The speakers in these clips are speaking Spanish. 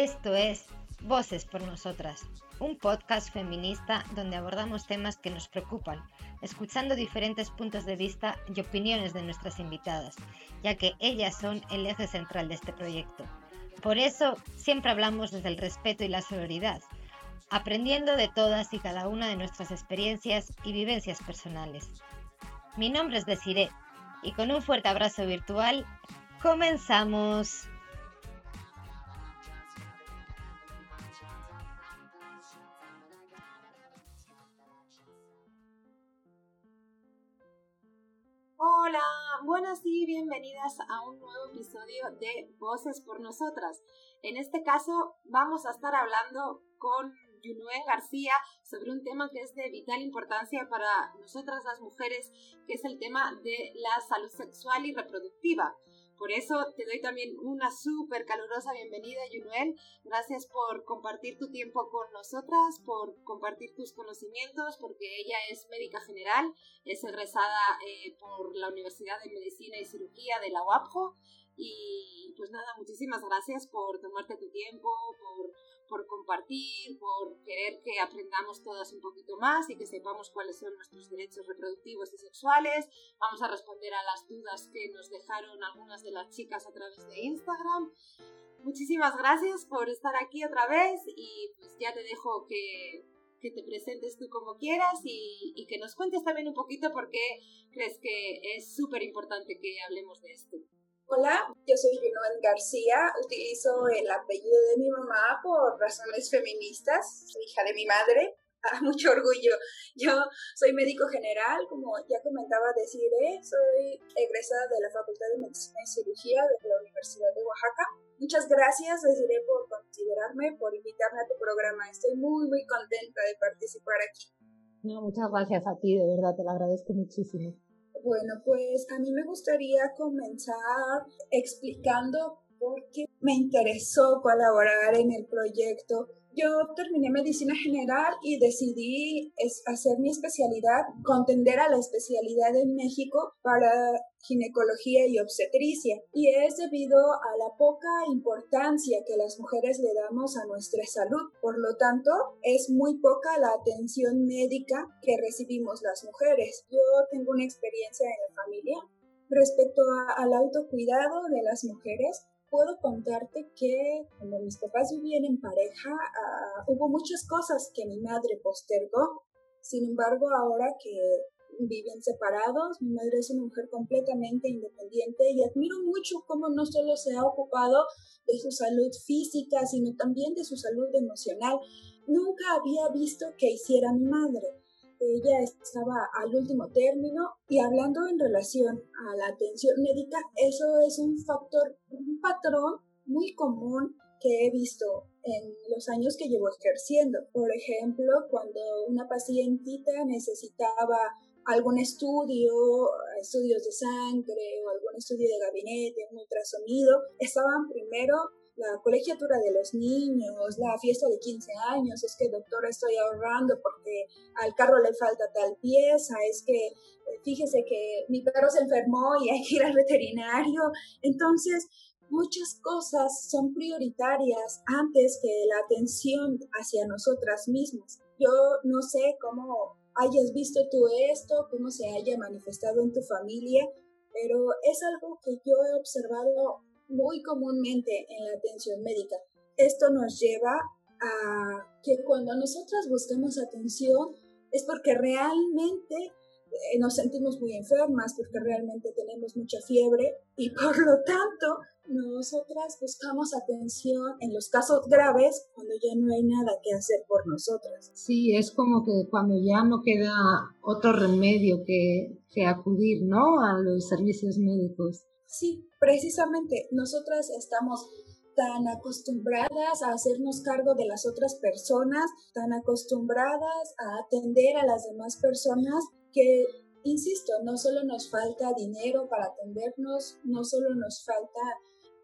Esto es Voces por Nosotras, un podcast feminista donde abordamos temas que nos preocupan, escuchando diferentes puntos de vista y opiniones de nuestras invitadas, ya que ellas son el eje central de este proyecto. Por eso siempre hablamos desde el respeto y la solidaridad, aprendiendo de todas y cada una de nuestras experiencias y vivencias personales. Mi nombre es Desiree y con un fuerte abrazo virtual, comenzamos. A un nuevo episodio de Voces por Nosotras. En este caso vamos a estar hablando con Yunue García sobre un tema que es de vital importancia para nosotras las mujeres, que es el tema de la salud sexual y reproductiva. Por eso te doy también una súper calurosa bienvenida, Yunuel. Gracias por compartir tu tiempo con nosotras, por compartir tus conocimientos, porque ella es médica general, es egresada eh, por la Universidad de Medicina y Cirugía de la UAPJO. Y pues nada, muchísimas gracias por tomarte tu tiempo, por por compartir, por querer que aprendamos todas un poquito más y que sepamos cuáles son nuestros derechos reproductivos y sexuales. Vamos a responder a las dudas que nos dejaron algunas de las chicas a través de Instagram. Muchísimas gracias por estar aquí otra vez y pues ya te dejo que, que te presentes tú como quieras y, y que nos cuentes también un poquito por qué crees que es súper importante que hablemos de esto. Hola, yo soy Junoel García, utilizo el apellido de mi mamá por razones feministas, soy hija de mi madre, a mucho orgullo. Yo soy médico general, como ya comentaba Desiree, soy egresada de la Facultad de Medicina y Cirugía de la Universidad de Oaxaca. Muchas gracias, Desiree, por considerarme, por invitarme a tu programa. Estoy muy, muy contenta de participar aquí. No, muchas gracias a ti, de verdad, te lo agradezco muchísimo. Bueno, pues a mí me gustaría comenzar explicando por qué me interesó colaborar en el proyecto yo terminé medicina general y decidí hacer mi especialidad, contender a la especialidad en México para ginecología y obstetricia. Y es debido a la poca importancia que las mujeres le damos a nuestra salud. Por lo tanto, es muy poca la atención médica que recibimos las mujeres. Yo tengo una experiencia en la familia respecto al autocuidado de las mujeres puedo contarte que cuando mis papás vivían en pareja, ah, hubo muchas cosas que mi madre postergó. Sin embargo, ahora que viven separados, mi madre es una mujer completamente independiente y admiro mucho cómo no solo se ha ocupado de su salud física, sino también de su salud emocional. Nunca había visto que hiciera mi madre ella estaba al último término y hablando en relación a la atención médica, eso es un factor, un patrón muy común que he visto en los años que llevo ejerciendo. Por ejemplo, cuando una pacientita necesitaba algún estudio, estudios de sangre o algún estudio de gabinete, un ultrasonido, estaban primero la colegiatura de los niños, la fiesta de 15 años, es que doctora estoy ahorrando porque al carro le falta tal pieza, es que eh, fíjese que mi perro se enfermó y hay que ir al veterinario. Entonces, muchas cosas son prioritarias antes que la atención hacia nosotras mismas. Yo no sé cómo hayas visto tú esto, cómo se haya manifestado en tu familia, pero es algo que yo he observado muy comúnmente en la atención médica. Esto nos lleva a que cuando nosotras buscamos atención es porque realmente eh, nos sentimos muy enfermas, porque realmente tenemos mucha fiebre y por lo tanto nosotras buscamos atención en los casos graves cuando ya no hay nada que hacer por nosotras. Sí, es como que cuando ya no queda otro remedio que, que acudir, ¿no? A los servicios médicos. Sí, precisamente nosotras estamos tan acostumbradas a hacernos cargo de las otras personas, tan acostumbradas a atender a las demás personas que, insisto, no solo nos falta dinero para atendernos, no solo nos falta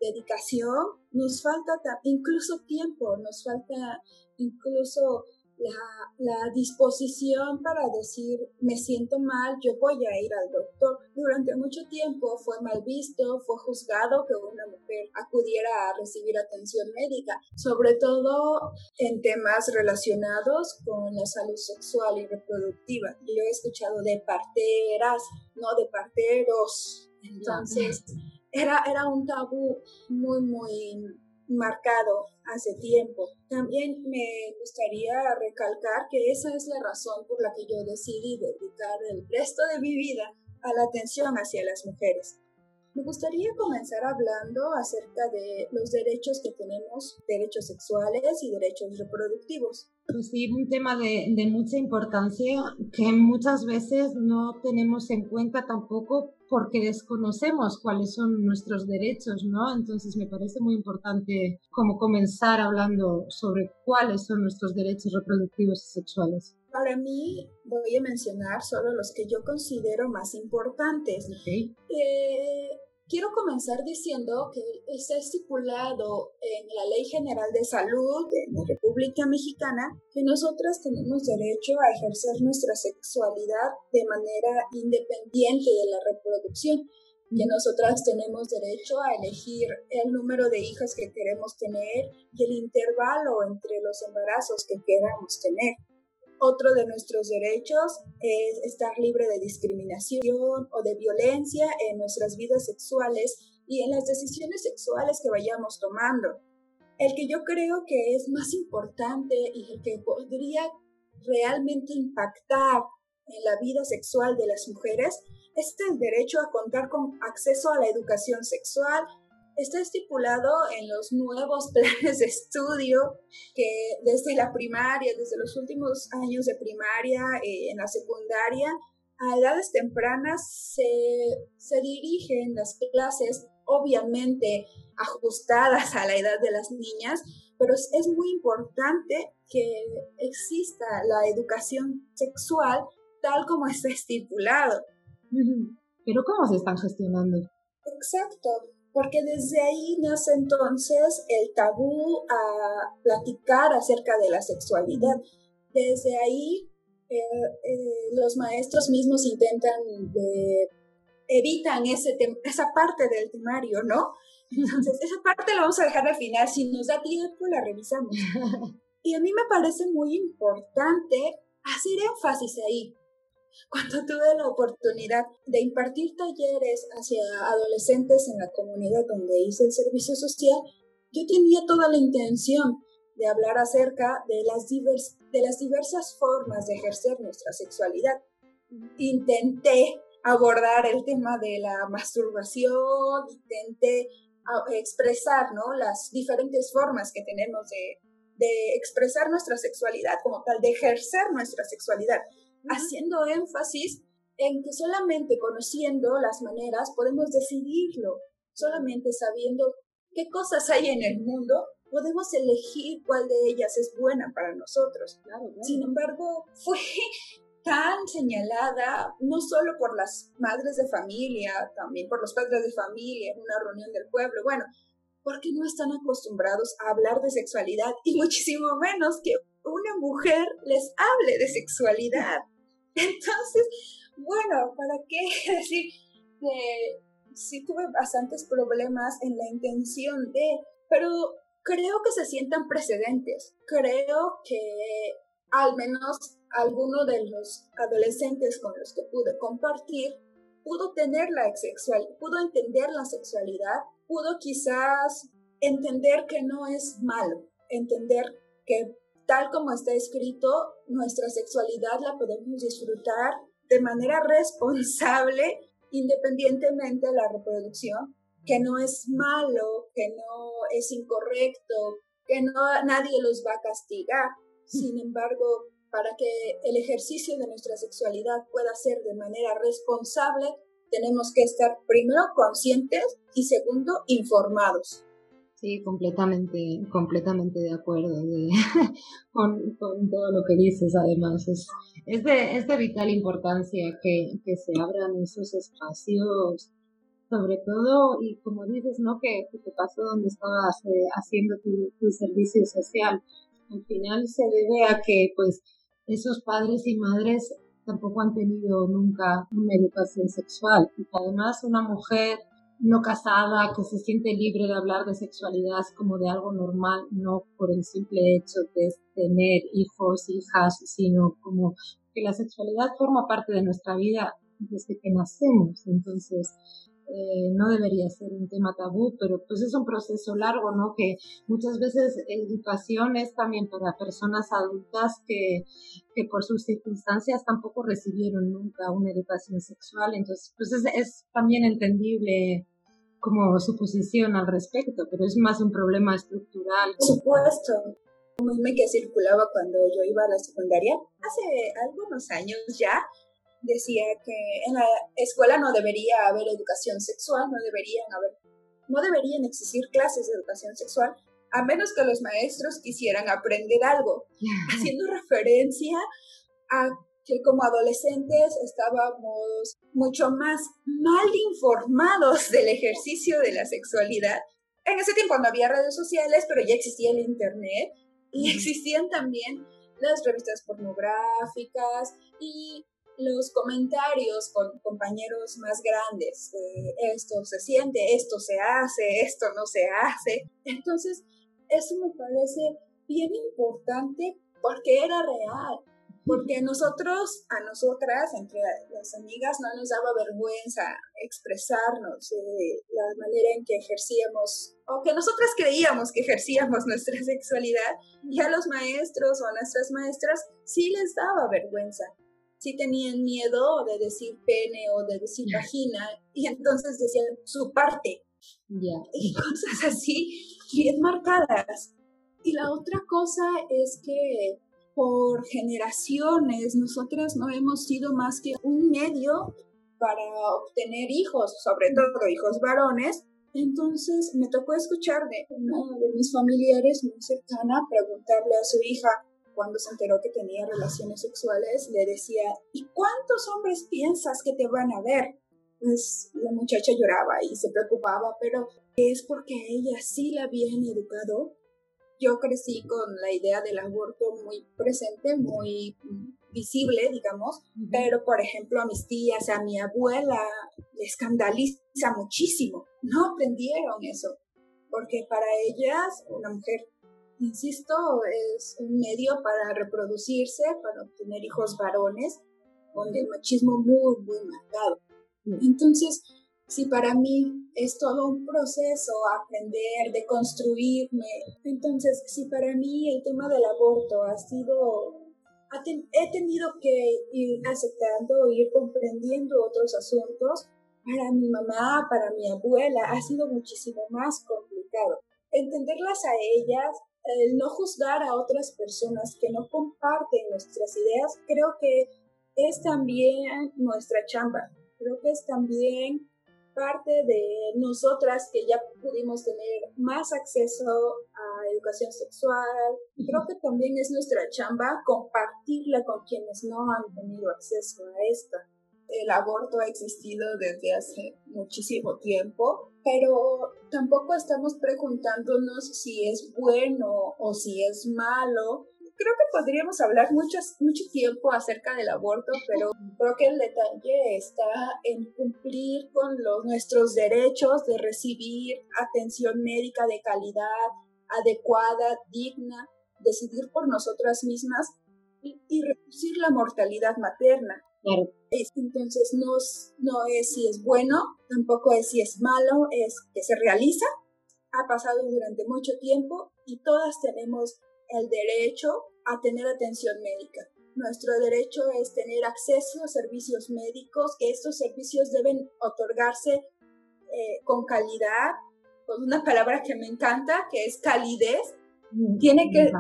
dedicación, nos falta incluso tiempo, nos falta incluso la, disposición para decir, me siento mal, yo voy a ir al doctor. Durante mucho tiempo fue mal visto, fue juzgado que una mujer acudiera a recibir atención médica, sobre todo en temas relacionados con la salud sexual y reproductiva. Yo he escuchado de parteras, no de parteros. Entonces, era, era un tabú muy, muy marcado hace tiempo. También me gustaría recalcar que esa es la razón por la que yo decidí dedicar el resto de mi vida a la atención hacia las mujeres. Me gustaría comenzar hablando acerca de los derechos que tenemos, derechos sexuales y derechos reproductivos. Pues sí, un tema de, de, mucha importancia que muchas veces no tenemos en cuenta tampoco porque desconocemos cuáles son nuestros derechos, ¿no? Entonces me parece muy importante como comenzar hablando sobre cuáles son nuestros derechos reproductivos y sexuales. Para mí voy a mencionar solo los que yo considero más importantes. Okay. Eh, Quiero comenzar diciendo que está estipulado en la Ley General de Salud de la República Mexicana que nosotras tenemos derecho a ejercer nuestra sexualidad de manera independiente de la reproducción, que nosotras tenemos derecho a elegir el número de hijas que queremos tener y el intervalo entre los embarazos que queramos tener. Otro de nuestros derechos es estar libre de discriminación o de violencia en nuestras vidas sexuales y en las decisiones sexuales que vayamos tomando. El que yo creo que es más importante y el que podría realmente impactar en la vida sexual de las mujeres es el derecho a contar con acceso a la educación sexual, está estipulado en los nuevos planes de estudio que desde la primaria, desde los últimos años de primaria, eh, en la secundaria, a edades tempranas se, se dirigen las clases, obviamente ajustadas a la edad de las niñas, pero es muy importante que exista la educación sexual tal como está estipulado. Pero ¿cómo se están gestionando? Exacto porque desde ahí nace entonces el tabú a platicar acerca de la sexualidad. Desde ahí eh, eh, los maestros mismos intentan, evitan ese esa parte del temario, ¿no? Entonces, esa parte la vamos a dejar al final, si nos da tiempo la revisamos. Y a mí me parece muy importante hacer énfasis ahí, cuando tuve la oportunidad de impartir talleres hacia adolescentes en la comunidad donde hice el servicio social, yo tenía toda la intención de hablar acerca de las, diversas formas de ejercer nuestra sexualidad. Intenté abordar el tema de la masturbación, intenté expresar ¿no? las diferentes formas que tenemos de expresar nuestra sexualidad como tal, de ejercer nuestra sexualidad haciendo énfasis en que solamente conociendo las maneras podemos decidirlo, solamente sabiendo qué cosas hay en el mundo, podemos elegir cuál de ellas es buena para nosotros. Sin embargo, fue tan señalada, no solo por las madres de familia, también por los padres de familia en una reunión del pueblo, bueno, porque no están acostumbrados a hablar de sexualidad y muchísimo menos que una mujer les hable de sexualidad. Entonces, bueno, ¿para qué decir que sí tuve bastantes problemas en la intención de, pero creo que se sientan precedentes. Creo que al menos alguno de los adolescentes con los que pude compartir pudo tener la sexual, pudo entender la sexualidad, pudo quizás entender que no es malo, entender que tal como está escrito, nuestra sexualidad la podemos disfrutar de manera responsable independientemente de la reproducción, que no es malo, que no es incorrecto, que no nadie los va a castigar. Sin embargo, para que el ejercicio de nuestra sexualidad pueda ser de manera responsable, tenemos que estar primero conscientes y segundo informados. Sí, completamente, completamente de acuerdo con, todo lo que dices, además. Es, es, de, es de vital importancia que, que se abran esos espacios, sobre todo, y como dices, ¿no? Que, te pasó donde estabas eh, haciendo tu, tu, servicio social. Al final se debe a que pues esos padres y madres tampoco han tenido nunca una educación sexual y que además una mujer no casada que se siente libre de hablar de sexualidad como de algo normal, no por el simple hecho de tener hijos, hijas, sino como que la sexualidad forma parte de nuestra vida desde que nacemos. Entonces, eh, no debería ser un tema tabú, pero pues es un proceso largo, ¿no? Que muchas veces educación es también para personas adultas que, que por sus circunstancias tampoco recibieron nunca una educación sexual, entonces pues es, también entendible como su posición al respecto, pero es más un problema estructural. Por supuesto. Un meme que circulaba cuando yo iba a la secundaria, hace algunos años ya, decía que en la escuela no debería haber educación sexual, no deberían haber, no deberían existir clases de educación sexual, a menos que los maestros quisieran aprender algo, haciendo referencia a que como adolescentes estábamos mucho más mal informados del ejercicio de la sexualidad. En ese tiempo no había redes sociales, pero ya existía el Internet y existían también las revistas pornográficas y los comentarios con compañeros más grandes, esto se siente, esto se hace, esto no se hace. Entonces, eso me parece bien importante porque era real, porque a nosotros, a nosotras, entre las amigas, no nos daba vergüenza expresarnos la manera en que ejercíamos, o que nosotras creíamos que ejercíamos nuestra sexualidad, y a los maestros o a nuestras maestras sí les daba vergüenza sí tenían miedo de decir pene o de decir vagina y entonces decían su parte. Y cosas así bien marcadas. Y la otra cosa es que por generaciones nosotras no hemos sido más que un medio para obtener hijos, sobre todo hijos varones. Entonces me tocó escuchar de una de mis familiares muy cercana preguntarle a su hija, cuando se enteró que tenía relaciones sexuales, le decía, ¿y cuántos hombres piensas que te van a ver? Pues la muchacha lloraba y se preocupaba, pero es porque ella sí la habían educado. Yo crecí con la idea del aborto muy presente, muy visible, digamos, pero por ejemplo a mis tías, a mi abuela, le escandaliza muchísimo. No aprendieron eso, porque para ellas una mujer insisto, es un medio para reproducirse, para obtener hijos varones, con el machismo muy, muy marcado. Entonces, si para mí es todo un proceso aprender, de construirme, entonces si para mí el tema del aborto ha sido, he tenido que ir aceptando, ir comprendiendo otros asuntos, para mi mamá, para mi abuela, ha sido muchísimo más complicado. Entenderlas a ellas el no juzgar a otras personas que no comparten nuestras ideas, creo que es también nuestra chamba. Creo que es también parte de nosotras que ya pudimos tener más acceso a educación sexual. Creo que también es nuestra chamba compartirla con quienes no han tenido acceso a esta el aborto ha existido desde hace muchísimo tiempo, pero tampoco estamos preguntándonos si es bueno o si es malo. Creo que podríamos hablar mucho, mucho tiempo acerca del aborto, pero creo que el detalle está en cumplir con los, nuestros derechos de recibir atención médica de calidad, adecuada, digna, decidir por nosotras mismas y, y reducir la mortalidad materna. Entonces no, no es si es bueno, tampoco es si es malo, es que se realiza, ha pasado durante mucho tiempo y todas tenemos el derecho a tener atención médica. Nuestro derecho es tener acceso a servicios médicos, que estos servicios deben otorgarse eh, con calidad, con una palabra que me encanta, que es calidez. Mm, Tiene que,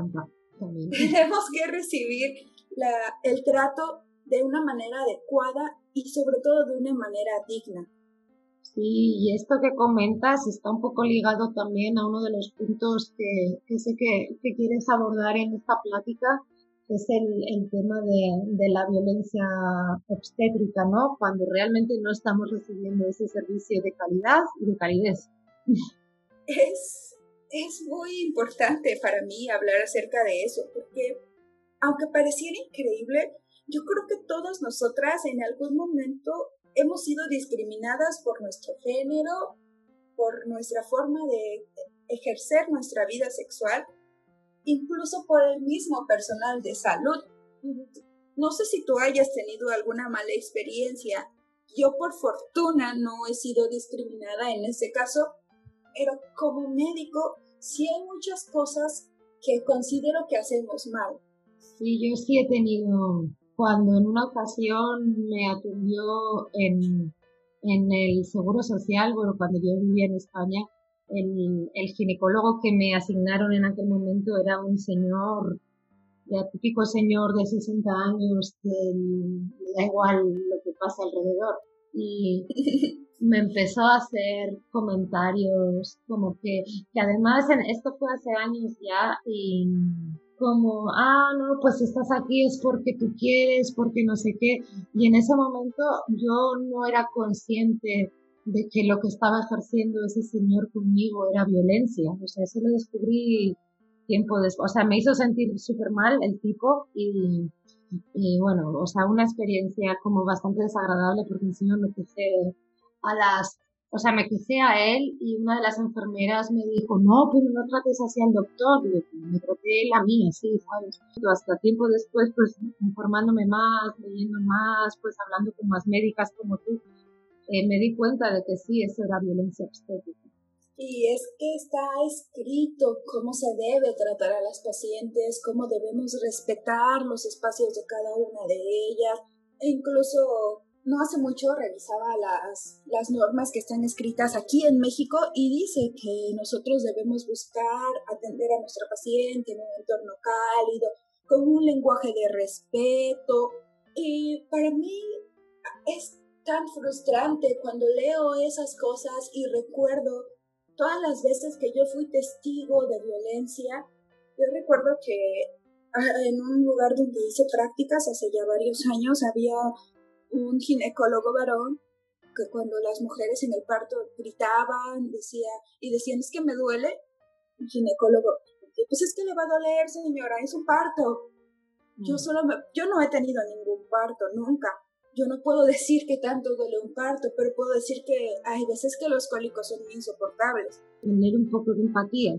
tenemos que recibir la, el trato de una manera adecuada y sobre todo de una manera digna. Sí, y esto que comentas está un poco ligado también a uno de los puntos que, sé que, quieres abordar en esta plática, que es el, tema de, la violencia obstétrica, ¿no? Cuando realmente no estamos recibiendo ese servicio de calidad y de calidez. Es, es muy importante para mí hablar acerca de eso, porque aunque pareciera increíble, yo creo que todas nosotras en algún momento hemos sido discriminadas por nuestro género, por nuestra forma de ejercer nuestra vida sexual, incluso por el mismo personal de salud. No sé si tú hayas tenido alguna mala experiencia. Yo por fortuna no he sido discriminada en ese caso, pero como médico sí hay muchas cosas que considero que hacemos mal. Sí, yo sí he tenido, cuando en una ocasión me atendió en, en el Seguro Social, bueno, cuando yo vivía en España, el, el ginecólogo que me asignaron en aquel momento era un señor, ya típico señor de 60 años que da igual lo que pasa alrededor. Y me empezó a hacer comentarios como que, que además en, esto fue hace años ya y como, ah, no, pues estás aquí es porque tú quieres, porque no sé qué. Y en ese momento yo no era consciente de que lo que estaba ejerciendo ese señor conmigo era violencia. O sea, eso lo descubrí tiempo después. O sea, me hizo sentir súper mal el tipo y, y, bueno, o sea, una experiencia como bastante desagradable porque encima me quejé a las o sea, me quejé a él y una de las enfermeras me dijo, no, pero no trates así al doctor. Y me traté la mía, sí, ¿sabes? Hasta tiempo después, pues informándome más, leyendo más, pues hablando con más médicas como tú, eh, me di cuenta de que sí, eso era violencia obstétrica. Y es que está escrito cómo se debe tratar a las pacientes, cómo debemos respetar los espacios de cada una de ellas, e incluso no hace mucho revisaba las, las normas que están escritas aquí en México y dice que nosotros debemos buscar atender a nuestra paciente en un entorno cálido, con un lenguaje de respeto. Y para mí es tan frustrante cuando leo esas cosas y recuerdo todas las veces que yo fui testigo de violencia. Yo recuerdo que ah, en un lugar donde hice prácticas hace ya varios años había un ginecólogo varón que cuando las mujeres en el parto gritaban, decía, y decían, es que me duele, un ginecólogo, pues es que le va a doler, señora, es un parto. Yo solo yo no he tenido ningún parto, nunca. Yo no puedo decir que tanto duele un parto, pero puedo decir que hay veces que los cólicos son insoportables. Tener un poco de empatía.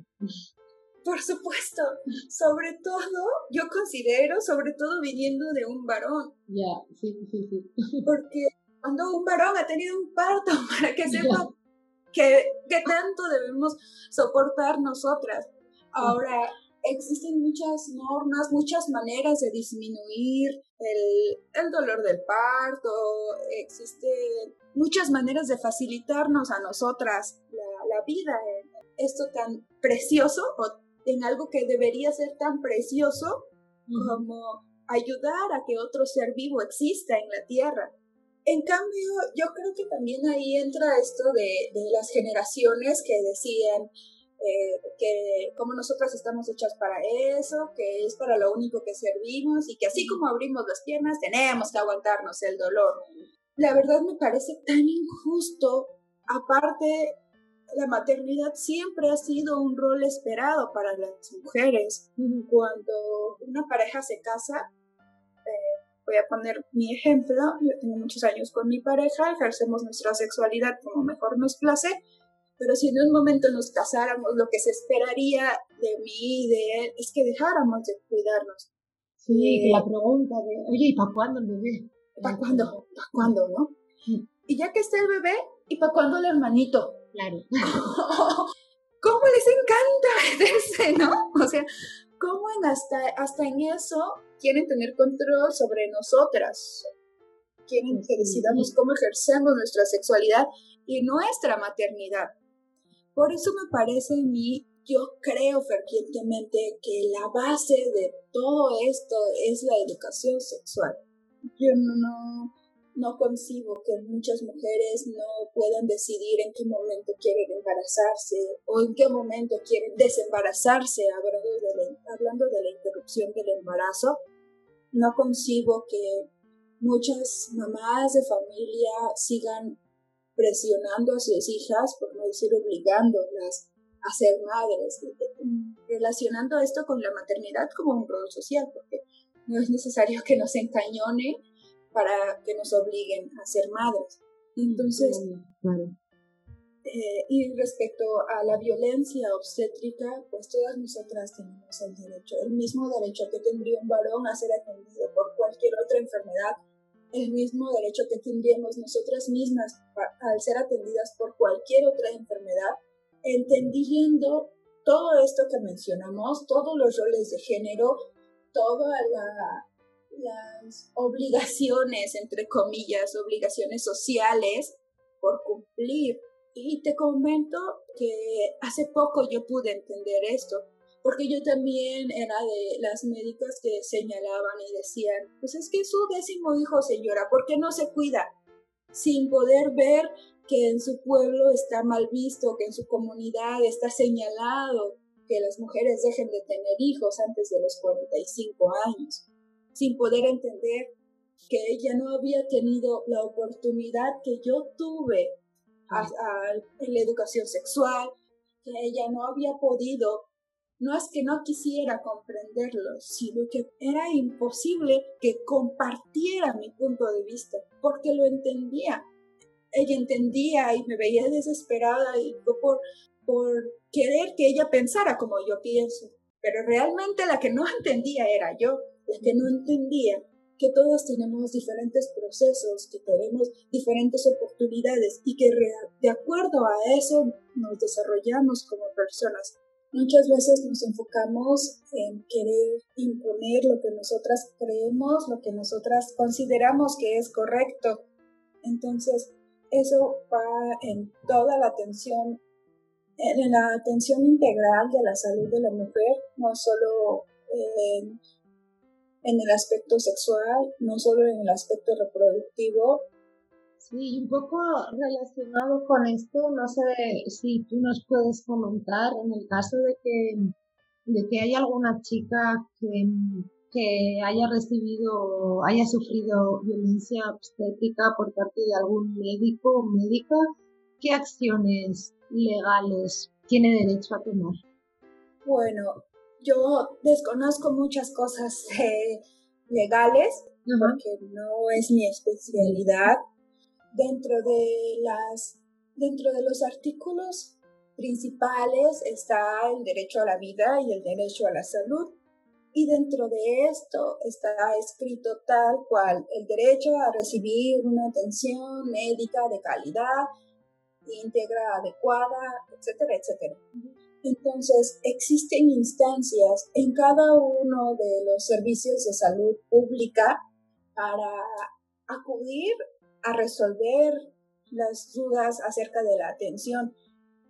Por supuesto, sobre todo, yo considero, sobre todo viniendo de un varón. Ya, sí, sí, sí. Porque cuando un varón ha tenido un parto, para que sepa que, que tanto debemos soportar nosotras. Ahora, existen muchas normas, muchas maneras de disminuir el, el, dolor del parto, existen muchas maneras de facilitarnos a nosotras la, la vida esto tan precioso o en algo que debería ser tan precioso como ayudar a que otro ser vivo exista en la Tierra. En cambio, yo creo que también ahí entra esto de, de las generaciones que decían eh, que como nosotras estamos hechas para eso, que es para lo único que servimos y que así como abrimos las piernas tenemos que aguantarnos el dolor. La verdad me parece tan injusto. Aparte, la maternidad siempre ha sido un rol esperado para las mujeres. Cuando una pareja se casa, eh, voy a poner mi ejemplo, yo tengo muchos años con mi pareja, ejercemos nuestra sexualidad como mejor nos place, pero si en un momento nos casáramos, lo que se esperaría de mí y de él es que dejáramos de cuidarnos. Sí, la pregunta de, oye, ¿y para cuándo el bebé? ¿Para cuándo? ¿Para cuándo, no? Y ya que está el bebé, ¿y para cuándo el hermanito? Claro. ¿Cómo les encanta no? O sea, ¿cómo en hasta, hasta en eso quieren tener control sobre nosotras? Quieren que decidamos cómo ejercemos nuestra sexualidad y nuestra maternidad. Por eso me parece a mí, yo creo fervientemente que la base de todo esto es la educación sexual. Yo no, no concibo que muchas mujeres no puedan decidir en qué momento quieren embarazarse o en qué momento quieren desembarazarse, hablando de la, hablando de la interrupción del embarazo. No concibo que muchas mamás de familia sigan presionando a sus hijas, por no decir obligándolas a ser madres, relacionando esto con la maternidad como un rol social, porque no es necesario que nos encañone para que nos obliguen a ser madres. Entonces, eh, y respecto a la violencia obstétrica, pues todas nosotras tenemos el derecho, el mismo derecho que tendría un varón a ser atendido por cualquier otra enfermedad, el mismo derecho que tendríamos nosotras mismas al ser atendidas por cualquier otra enfermedad, entendiendo todo esto que mencionamos, todos los roles de género, todas las obligaciones, entre comillas, obligaciones sociales por cumplir y te comento que hace poco yo pude entender esto, porque yo también era de las médicas que señalaban y decían, pues es que su décimo hijo, señora, ¿por qué no se cuida? Sin poder ver que en su pueblo está mal visto, que en su comunidad está señalado que las mujeres dejen de tener hijos antes de los 45 años, sin poder entender que ella no había tenido la oportunidad que yo tuve en la educación sexual, que ella no había podido, no es que no quisiera comprenderlo, sino que era imposible que compartiera mi punto de vista, porque lo entendía. Ella entendía y me veía desesperada y por, por querer que ella pensara como yo pienso. Pero realmente la que no entendía era yo, la que no entendía que todos tenemos diferentes procesos, que tenemos diferentes oportunidades y que de acuerdo a eso nos desarrollamos como personas. Muchas veces nos enfocamos en querer imponer lo que nosotras creemos, lo que nosotras consideramos que es correcto. Entonces, eso va en toda la atención, en la atención integral de la salud de la mujer, no solo en en el aspecto sexual, no solo en el aspecto reproductivo. Sí, un poco relacionado con esto, no sé si tú nos puedes comentar en el caso de que, de que haya alguna chica que, que haya recibido, haya sufrido violencia obstétrica por parte de algún médico o médica, ¿qué acciones legales tiene derecho a tomar? Bueno, yo desconozco muchas cosas eh, legales porque no es mi especialidad. Dentro de las dentro de los artículos principales está el derecho a la vida y el derecho a la salud. Y dentro de esto está escrito tal cual el derecho a recibir una atención médica de calidad, íntegra, adecuada, etcétera, etcétera. Entonces, existen instancias en cada uno de los servicios de salud pública para acudir a resolver las dudas acerca de la atención.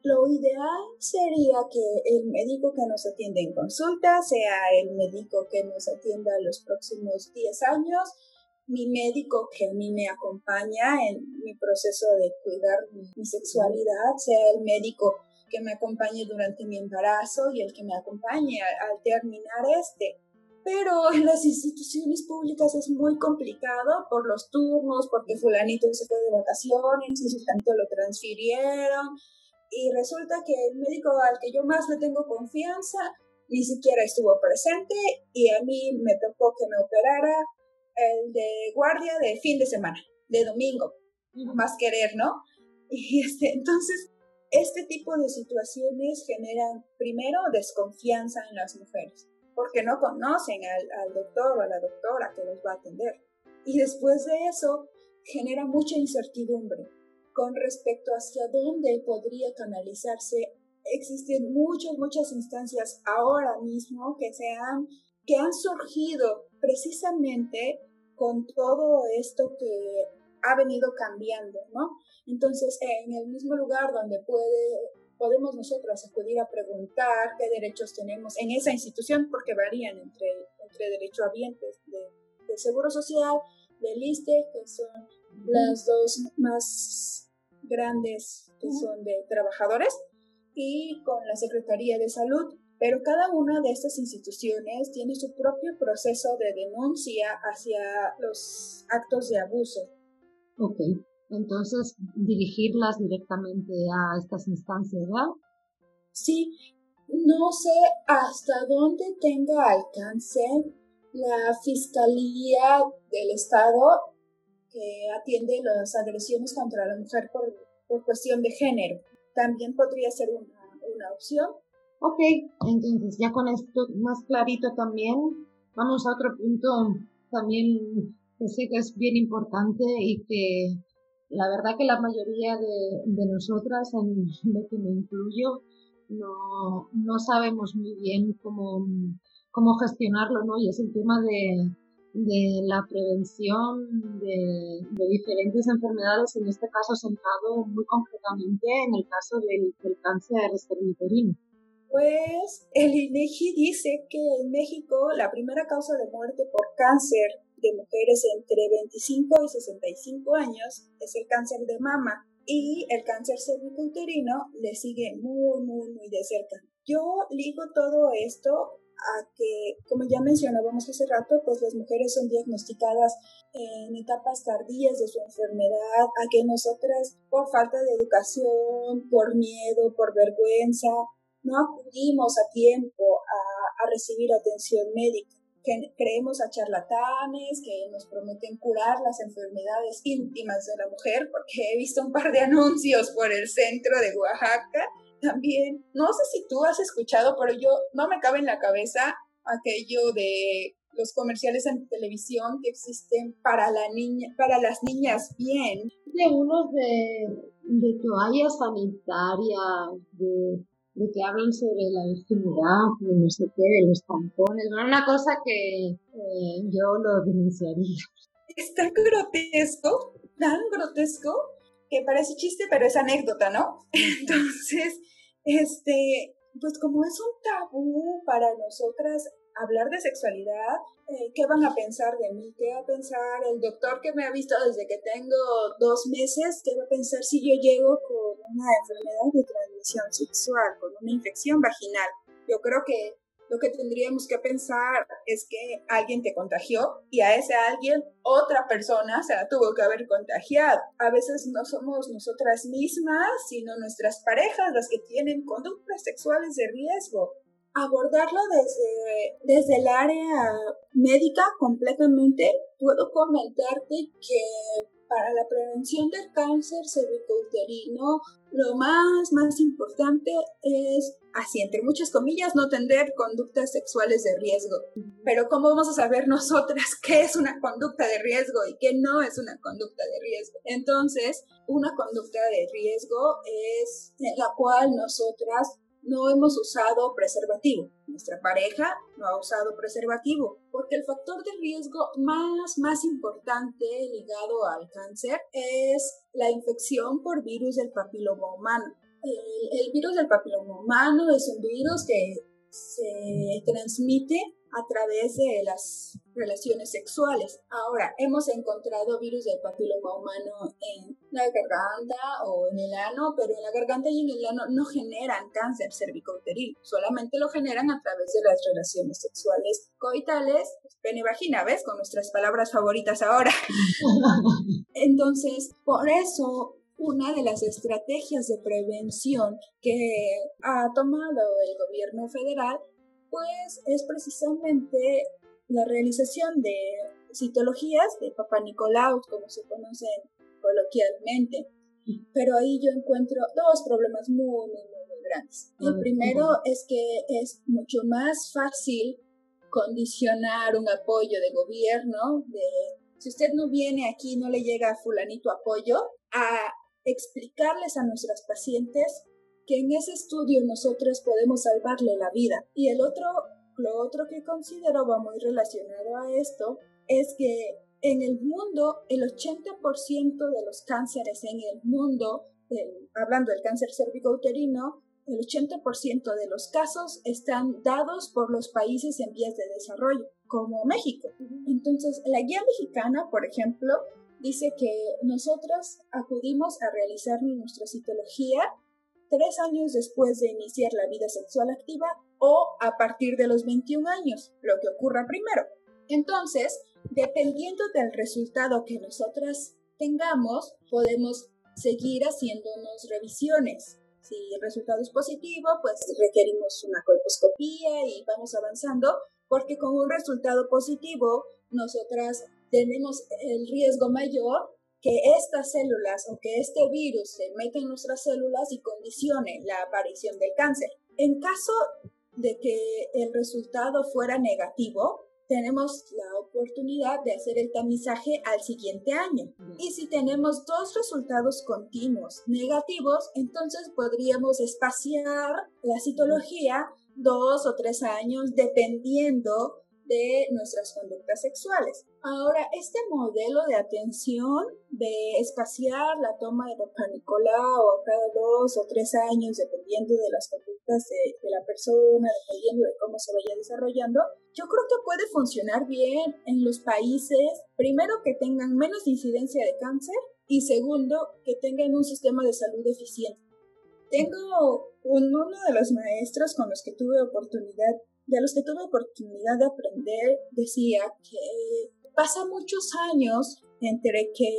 Lo ideal sería que el médico que nos atiende en consulta sea el médico que nos atienda los próximos 10 años, mi médico que a mí me acompaña en mi proceso de cuidar mi sexualidad, sea el médico que me acompañe durante mi embarazo y el que me acompañe al, terminar este. Pero en las instituciones públicas es muy complicado por los turnos, porque fulanito se fue de vacaciones y fulanito lo transfirieron. Y resulta que el médico al que yo más le tengo confianza ni siquiera estuvo presente y a mí me tocó que me operara el de guardia de fin de semana, de domingo, más querer, ¿no? Y este, entonces este tipo de situaciones generan primero desconfianza en las mujeres, porque no conocen al, doctor o a la doctora que los va a atender. Y después de eso, genera mucha incertidumbre con respecto hacia dónde podría canalizarse. Existen muchas, muchas instancias ahora mismo que, se que han surgido precisamente con todo esto que ha venido cambiando, ¿no? Entonces, en el mismo lugar donde puede, podemos nosotros acudir a preguntar qué derechos tenemos en esa institución, porque varían entre, entre derechohabientes de, del Seguro Social, del ISTE, que son las dos más grandes que son de trabajadores, y con la Secretaría de Salud. Pero cada una de estas instituciones tiene su propio proceso de denuncia hacia los actos de abuso. Ok. Entonces, dirigirlas directamente a estas instancias, ¿verdad? Sí, no sé hasta dónde tenga alcance la Fiscalía del Estado que atiende las agresiones contra la mujer por, por cuestión de género. También podría ser una, una opción. Ok, entonces ya con esto más clarito también, vamos a otro punto también que sé que es bien importante y que la verdad que la mayoría de, de nosotras, en lo que me incluyo, no, no sabemos muy bien cómo, cómo gestionarlo, ¿no? Y es el tema de, de la prevención de, diferentes enfermedades, en este caso centrado muy concretamente en el caso del, del cáncer cervicuterino. Pues el INEGI dice que en México la primera causa de muerte por cáncer de mujeres entre 25 y 65 años es el cáncer de mama y el cáncer cervicouterino le sigue muy, muy, muy de cerca. Yo ligo todo esto a que, como ya mencionábamos hace rato, pues las mujeres son diagnosticadas en etapas tardías de su enfermedad, a que nosotras por falta de educación, por miedo, por vergüenza, no acudimos a tiempo a, a recibir atención médica que creemos a charlatanes que nos prometen curar las enfermedades íntimas de la mujer, porque he visto un par de anuncios por el centro de Oaxaca. También, no sé si tú has escuchado, pero yo no me cabe en la cabeza aquello de los comerciales en televisión que existen para la niña, para las niñas bien. De unos de, de toallas sanitarias, de de que hablan sobre la virginidad, de no sé qué, de los tampones, una cosa que eh, yo lo denunciaría. Es tan grotesco, tan grotesco, que parece chiste, pero es anécdota, ¿no? Entonces, este, pues como es un tabú para nosotras hablar de sexualidad, eh, ¿qué van a pensar de mí? ¿Qué va a pensar el doctor que me ha visto desde que tengo dos meses? ¿Qué va a pensar si yo llego con una enfermedad de transmisión sexual, con una infección vaginal? Yo creo que lo que tendríamos que pensar es que alguien te contagió y a ese alguien otra persona se la tuvo que haber contagiado. A veces no somos nosotras mismas, sino nuestras parejas las que tienen conductas sexuales de riesgo abordarlo desde, desde el área médica completamente, puedo comentarte que para la prevención del cáncer cervicouterino, lo más, más importante es, así entre muchas comillas, no tener conductas sexuales de riesgo. Pero ¿cómo vamos a saber nosotras qué es una conducta de riesgo y qué no es una conducta de riesgo? Entonces, una conducta de riesgo es en la cual nosotras no hemos usado preservativo. Nuestra pareja no ha usado preservativo, porque el factor de riesgo más, más importante ligado al cáncer es la infección por virus del papiloma humano. El, el virus del papiloma humano es un virus que se transmite a través de las relaciones sexuales. Ahora, hemos encontrado virus del papiloma humano en la garganta o en el ano, pero en la garganta y en el ano no generan cáncer cervicouterino, solamente lo generan a través de las relaciones sexuales coitales, pene-vagina, ¿ves? Con nuestras palabras favoritas ahora. Entonces, por eso una de las estrategias de prevención que ha tomado el gobierno federal pues es precisamente la realización de citologías de Papa Nicolau, como se conocen coloquialmente. Pero ahí yo encuentro dos problemas muy, muy, muy grandes. El primero es que es mucho más fácil condicionar un apoyo de gobierno, de si usted no viene aquí, no le llega a fulanito apoyo, a explicarles a nuestras pacientes que en ese estudio nosotros podemos salvarle la vida. Y el otro, lo otro que considero va muy relacionado a esto, es que en el mundo el 80% de los cánceres en el mundo, hablando del cáncer cervicouterino, el 80% de los casos están dados por los países en vías de desarrollo, como México. Entonces, la guía mexicana, por ejemplo, dice que nosotros acudimos a realizar nuestra citología tres años después de iniciar la vida sexual activa o a partir de los 21 años, lo que ocurra primero. Entonces, dependiendo del resultado que nosotras tengamos, podemos seguir haciéndonos revisiones. Si el resultado es positivo, pues requerimos una colposcopía y vamos avanzando, porque con un resultado positivo, nosotras tenemos el riesgo mayor que estas células o que este virus se meta en nuestras células y condicione la aparición del cáncer. En caso de que el resultado fuera negativo, tenemos la oportunidad de hacer el tamizaje al siguiente año. Y si tenemos dos resultados continuos negativos, entonces podríamos espaciar la citología dos o tres años dependiendo de nuestras conductas sexuales. Ahora, este modelo de atención de espaciar la toma de o a cada dos o tres años, dependiendo de las conductas de, la persona, dependiendo de cómo se vaya desarrollando, yo creo que puede funcionar bien en los países, primero que tengan menos incidencia de cáncer y segundo que tengan un sistema de salud eficiente. Tengo uno de los maestros con los que tuve oportunidad de los que tuve oportunidad de aprender decía que pasa muchos años entre que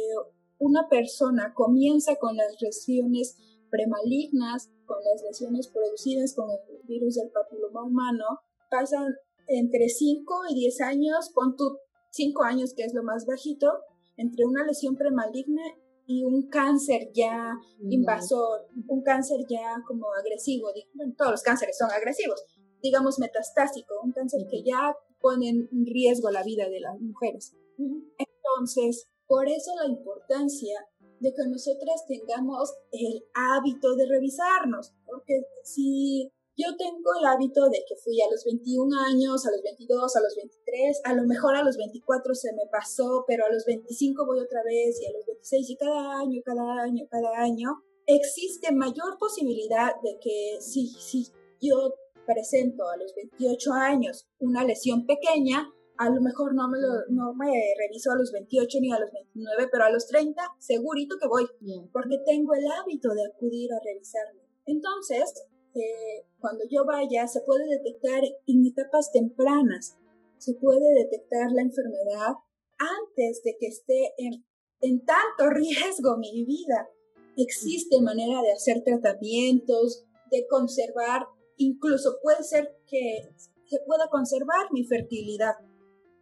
una persona comienza con las lesiones premalignas, con las lesiones producidas con el virus del papiloma humano, pasan entre 5 y 10 años, con tu 5 años que es lo más bajito, entre una lesión premaligna y un cáncer ya invasor, un cáncer ya como agresivo. Bueno, todos los cánceres son agresivos, digamos, metastásico, un cáncer que ya pone en riesgo la vida de las mujeres. Entonces, por eso la importancia de que nosotras tengamos el hábito de revisarnos, porque si yo tengo el hábito de que fui a los 21 años, a los 22, a los 23, a lo mejor a los 24 se me pasó, pero a los 25 voy otra vez y a los 26 y cada año, cada año, cada año, existe mayor posibilidad de que si, si yo presento a los 28 años una lesión pequeña, a lo mejor no me, lo, no me reviso a los 28 ni a los 29, pero a los 30 segurito que voy, porque tengo el hábito de acudir a revisarme. Entonces, eh, cuando yo vaya, se puede detectar en etapas tempranas, se puede detectar la enfermedad antes de que esté en, en tanto riesgo mi vida. Existe manera de hacer tratamientos, de conservar incluso puede ser que se pueda conservar mi fertilidad.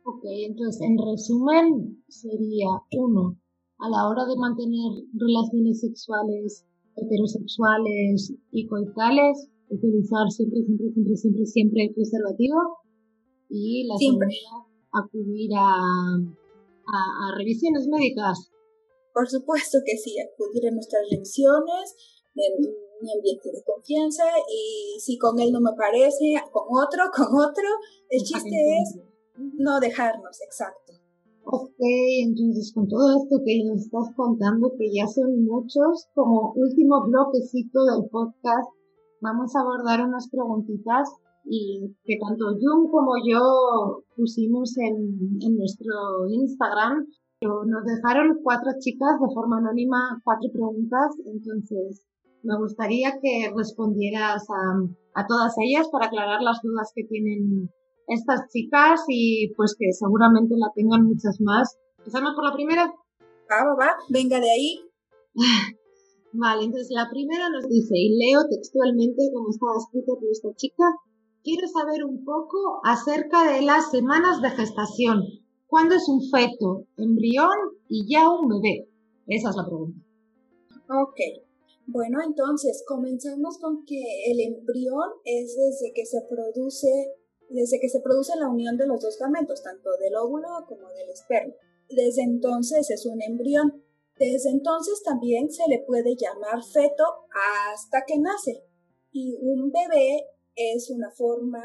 Ok, entonces en resumen sería uno, a la hora de mantener relaciones sexuales heterosexuales y coitales, utilizar siempre, siempre, siempre, siempre, siempre el preservativo y la siempre. acudir a, a, revisiones médicas. Por supuesto que sí, acudir a nuestras revisiones, mi ambiente de confianza y si con él no me parece, con otro, con otro, el chiste es no dejarnos, exacto. Ok, entonces con todo esto que nos estás contando, que ya son muchos, como último bloquecito del podcast, vamos a abordar unas preguntitas y que tanto Jung como yo pusimos en, en nuestro Instagram. Nos dejaron cuatro chicas de forma anónima cuatro preguntas, entonces me gustaría que respondieras a, todas ellas para aclarar las dudas que tienen estas chicas y pues que seguramente la tengan muchas más. ¿Empezamos por la primera? Va, va, va, venga de ahí. Vale, entonces la primera nos dice, y leo textualmente como estaba escrito por esta chica, quiero saber un poco acerca de las semanas de gestación. ¿Cuándo es un feto, embrión y ya un bebé? Esa es la pregunta. Ok, bueno, entonces comenzamos con que el embrión es desde que se produce, desde que se produce la unión de los dos gametos, tanto del óvulo como del esperma. Desde entonces es un embrión. Desde entonces también se le puede llamar feto hasta que nace. Y un bebé es una forma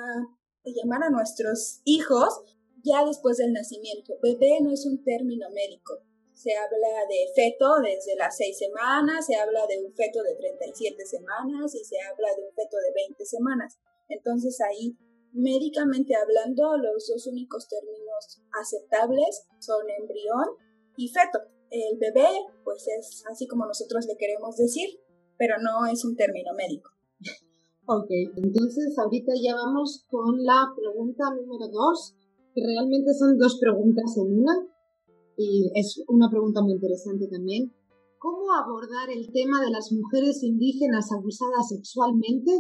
de llamar a nuestros hijos ya después del nacimiento. Bebé no es un término médico se habla de feto desde las 6 semanas, se habla de un feto de 37 semanas y se habla de un feto de 20 semanas. Entonces ahí, médicamente hablando, los dos únicos términos aceptables son embrión y feto. El bebé, pues es así como nosotros le queremos decir, pero no es un término médico. Ok, entonces ahorita ya vamos con la pregunta número 2, que realmente son dos preguntas en una y es una pregunta muy interesante también. cómo abordar el tema de las mujeres indígenas abusadas sexualmente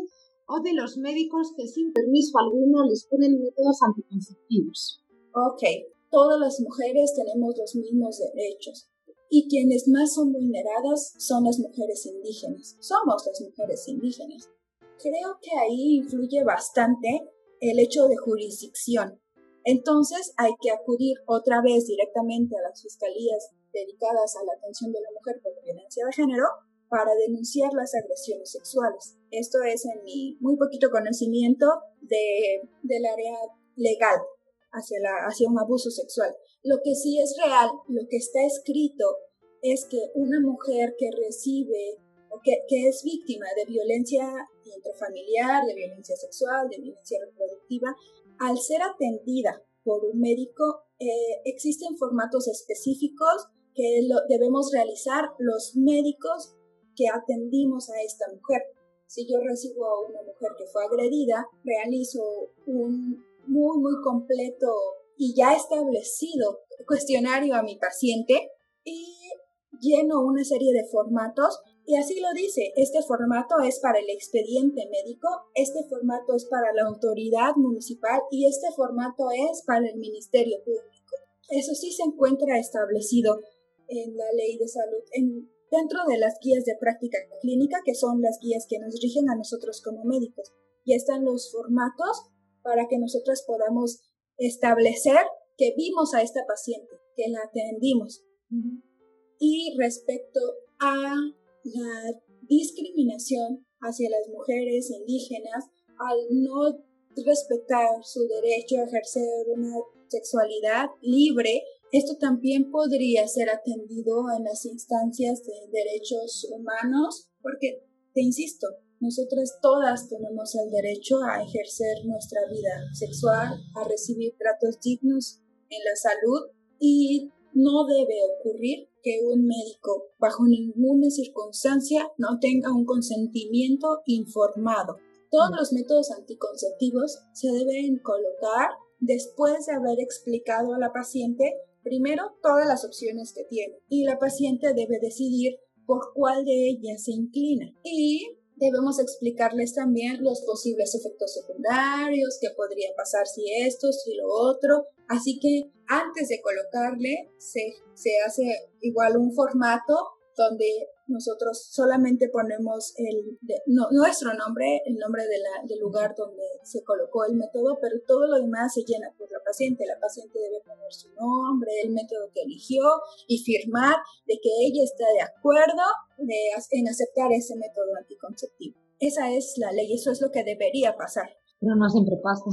o de los médicos que sin permiso alguno les ponen métodos anticonceptivos. Ok, todas las mujeres tenemos los mismos derechos y quienes más son vulneradas son las mujeres indígenas. Somos las mujeres indígenas. Creo que ahí influye bastante el hecho de jurisdicción. Entonces hay que acudir otra vez directamente a las fiscalías dedicadas a la atención de la mujer por violencia de género para denunciar las agresiones sexuales. Esto es en mi muy poquito conocimiento de, del área legal hacia, la, hacia un abuso sexual. Lo que sí es real, lo que está escrito, es que una mujer que recibe o que, que es víctima de violencia intrafamiliar, de violencia sexual, de violencia reproductiva, al ser atendida por un médico, eh, existen formatos específicos que debemos realizar los médicos que atendimos a esta mujer. Si yo recibo a una mujer que fue agredida, realizo un muy, muy completo y ya establecido cuestionario a mi paciente y lleno una serie de formatos y así lo dice, este formato es para el expediente médico, este formato es para la autoridad municipal y este formato es para el Ministerio Público. Eso sí se encuentra establecido en la ley de salud, en, dentro de las guías de práctica clínica, que son las guías que nos rigen a nosotros como médicos. Ya están los formatos para que nosotros podamos establecer que vimos a esta paciente, que la atendimos. Y respecto a la discriminación hacia las mujeres indígenas, al no respetar su derecho a ejercer una sexualidad libre, esto también podría ser atendido en las instancias de derechos humanos, porque, te insisto, nosotras todas tenemos el derecho a ejercer nuestra vida sexual, a recibir tratos dignos en la salud y no debe ocurrir que un médico bajo ninguna circunstancia no tenga un consentimiento informado. Todos los métodos anticonceptivos se deben colocar después de haber explicado a la paciente primero todas las opciones que tiene y la paciente debe decidir por cuál de ellas se inclina. Y debemos explicarles también los posibles efectos secundarios, qué podría pasar si esto, si lo otro. Así que antes de colocarle se, se hace igual un formato donde nosotros solamente ponemos el, nuestro nombre, el nombre del lugar donde se colocó el método, pero todo lo demás se llena por la paciente. La paciente debe poner su nombre, el método que eligió y firmar de que ella está de acuerdo en aceptar ese método anticonceptivo. Esa es la ley, eso es lo que debería pasar. Pero no siempre pasa.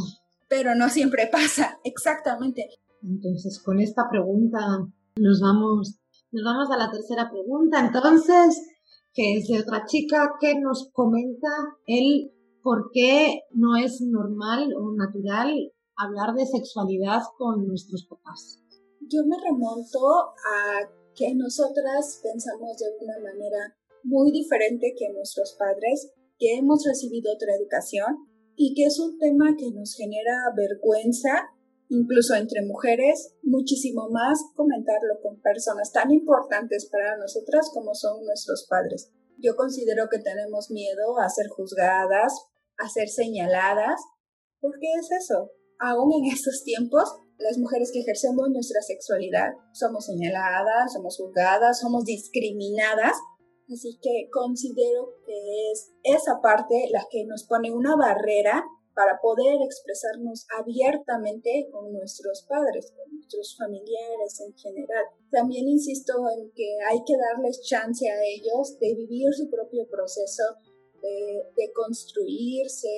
Pero no siempre pasa, exactamente. Entonces, con esta pregunta nos vamos nos vamos a la tercera pregunta, entonces, que es de otra chica que nos comenta el por qué no es normal o natural hablar de sexualidad con nuestros papás. Yo me remonto a que nosotras pensamos de una manera muy diferente que nuestros padres, que hemos recibido otra educación y que es un tema que nos genera vergüenza incluso entre mujeres, muchísimo más comentarlo con personas tan importantes para nosotras como son nuestros padres. Yo considero que tenemos miedo a ser juzgadas, a ser señaladas, porque es eso. Aún en estos tiempos, las mujeres que ejercemos nuestra sexualidad somos señaladas, somos juzgadas, somos discriminadas. Así que considero que es esa parte la que nos pone una barrera para poder expresarnos abiertamente con nuestros padres, con nuestros familiares en general. También insisto en que hay que darles chance a ellos de vivir su propio proceso, de, construirse,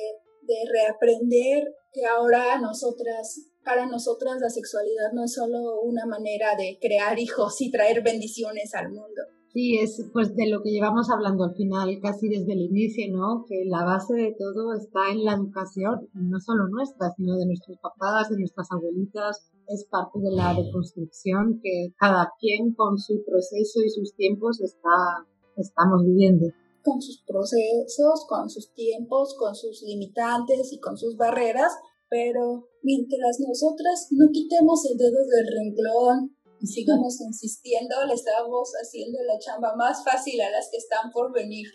de reaprender que ahora nosotras para nosotras la sexualidad no es solo una manera de crear hijos y traer bendiciones al mundo, Sí, es pues de lo que llevamos hablando al final, casi desde el inicio, ¿no? Que la base de todo está en la educación, no solo nuestra, sino de nuestros papás, de nuestras abuelitas, es parte de la reconstrucción que cada quien con su proceso y sus tiempos está, estamos viviendo. Con sus procesos, con sus tiempos, con sus limitantes y con sus barreras, pero mientras nosotras no quitemos el dedo del renglón sigamos insistiendo, le estamos haciendo la chamba más fácil a las que están por venir.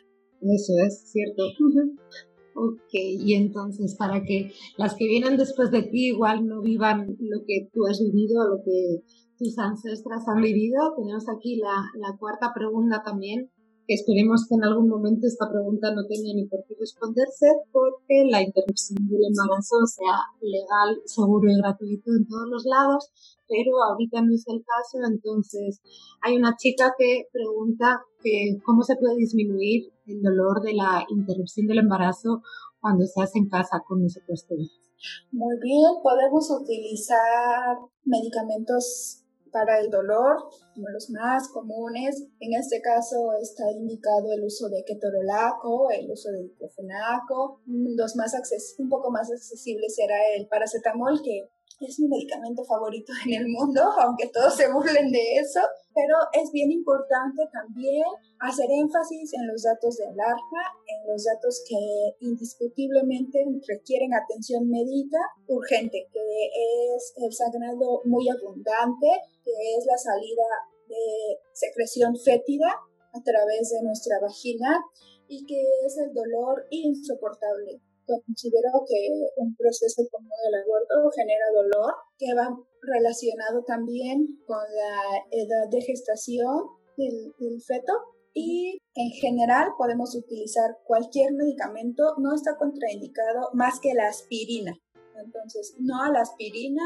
Eso es cierto. Ok, y entonces para que las que vienen después de ti igual no vivan lo que tú has vivido, lo que tus ancestras han vivido, tenemos aquí la, la cuarta pregunta también, esperemos que en algún momento esta pregunta no tenga ni por qué responderse porque la interrupción del embarazo sea legal, seguro y gratuito en todos los lados, pero ahorita no es el caso, entonces hay una chica que pregunta que cómo se puede disminuir el dolor de la interrupción del embarazo cuando se hace en casa con nosotros Muy bien, podemos utilizar medicamentos para el dolor, como los más comunes. En este caso está indicado el uso de ketorolaco, el uso de diclofenaco. Los más un poco más accesibles será el paracetamol, que es mi medicamento favorito en el mundo, aunque todos se burlen de eso, pero es bien importante también hacer énfasis en los datos de alarma, en los datos que indiscutiblemente requieren atención médica urgente, que es el sangrado muy abundante, que es la salida de secreción fétida a través de nuestra vagina y que es el dolor insoportable considero que un proceso como el aborto genera dolor, que va relacionado también con la edad de gestación del, feto. Y en general podemos utilizar cualquier medicamento, no está contraindicado más que la aspirina. Entonces, no a la aspirina,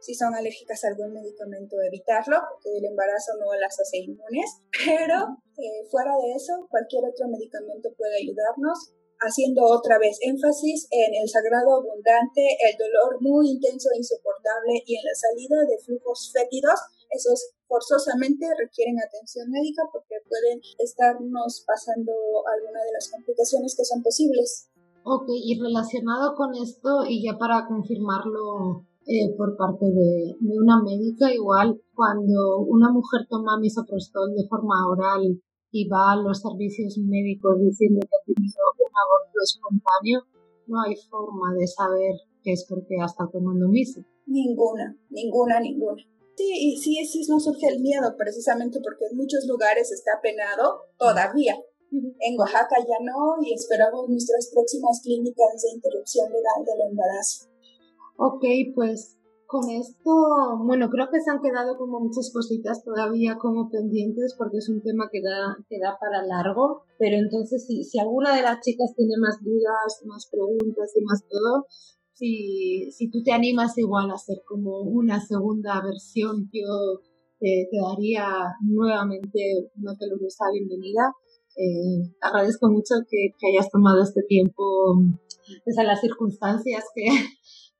si son alérgicas a algún medicamento, evitarlo, porque el embarazo no las hace inmunes, pero eh, fuera de eso, cualquier otro medicamento puede ayudarnos haciendo otra vez énfasis en el sagrado abundante, el dolor muy intenso e insoportable y en la salida de flujos fétidos, esos forzosamente requieren atención médica porque pueden estarnos pasando alguna de las complicaciones que son posibles. Ok, y relacionado con esto, y ya para confirmarlo eh, por parte de, de, una médica, igual cuando una mujer toma misoprostol de forma oral y va a los servicios médicos diciendo que ha tenido un aborto espontáneo, no hay forma de saber qué es porque ha estado tomando miso. Ninguna, ninguna, ninguna. Sí, y sí, sí nos surge el miedo precisamente porque en muchos lugares está penado todavía. En Oaxaca ya no y esperamos nuestras próximas clínicas de interrupción legal del embarazo. Ok, pues con esto, bueno, creo que se han quedado como muchas cositas todavía como pendientes porque es un tema que da, que da para largo, pero entonces si, si alguna de las chicas tiene más dudas, más preguntas y más todo, si, si tú te animas igual a hacer como una segunda versión, yo te, daría nuevamente una calurosa bienvenida. Eh, agradezco mucho que, que hayas tomado este tiempo, pese a las circunstancias que,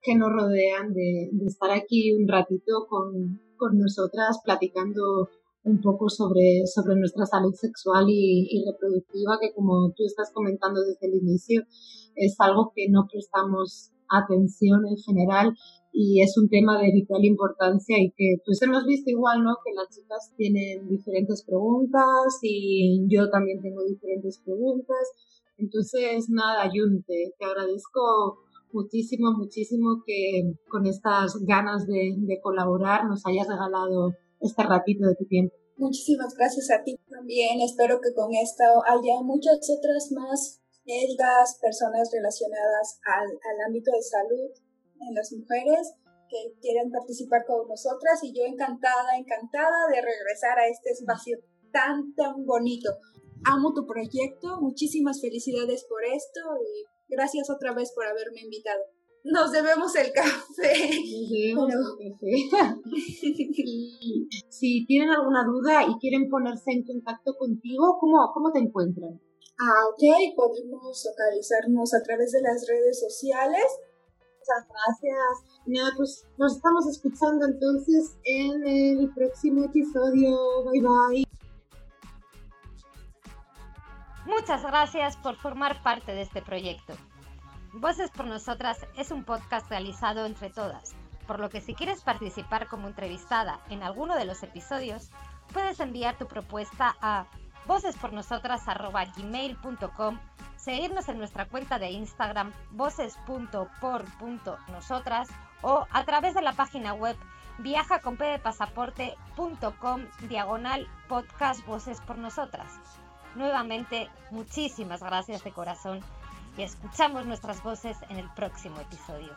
que nos rodean, de, estar aquí un ratito con, con, nosotras platicando un poco sobre, sobre nuestra salud sexual y, reproductiva, que como tú estás comentando desde el inicio, es algo que no prestamos atención en general y es un tema de vital importancia y que pues hemos visto igual, ¿no? Que las chicas tienen diferentes preguntas y yo también tengo diferentes preguntas. Entonces, nada, Jun, te agradezco muchísimo, muchísimo que con estas ganas de, colaborar nos hayas regalado este ratito de tu tiempo. Muchísimas gracias a ti también. Espero que con esto haya muchas otras más médicas, personas relacionadas al, ámbito de salud en las mujeres que quieran participar con nosotras y yo encantada, encantada de regresar a este espacio tan, tan bonito. Amo tu proyecto, muchísimas felicidades por esto Gracias otra vez por haberme invitado. Nos debemos el café. Nos debemos el café. si tienen alguna duda y quieren ponerse en contacto contigo, ¿cómo, cómo te encuentran? Ah, ok, podemos localizarnos a través de las redes sociales. Muchas gracias. Nada, pues nos estamos escuchando entonces en el próximo episodio. Bye bye. Muchas gracias por formar parte de este proyecto. Voces por Nosotras es un podcast realizado entre todas, por lo que si quieres participar como entrevistada en alguno de los episodios, puedes enviar tu propuesta a vocespornosotras.gmail.com, seguirnos en nuestra cuenta de Instagram voces.por.nosotras o a través de la página web Viaja con pasaporte.com diagonal podcast Voces por Nosotras. Nuevamente, muchísimas gracias de corazón y escuchamos nuestras voces en el próximo episodio.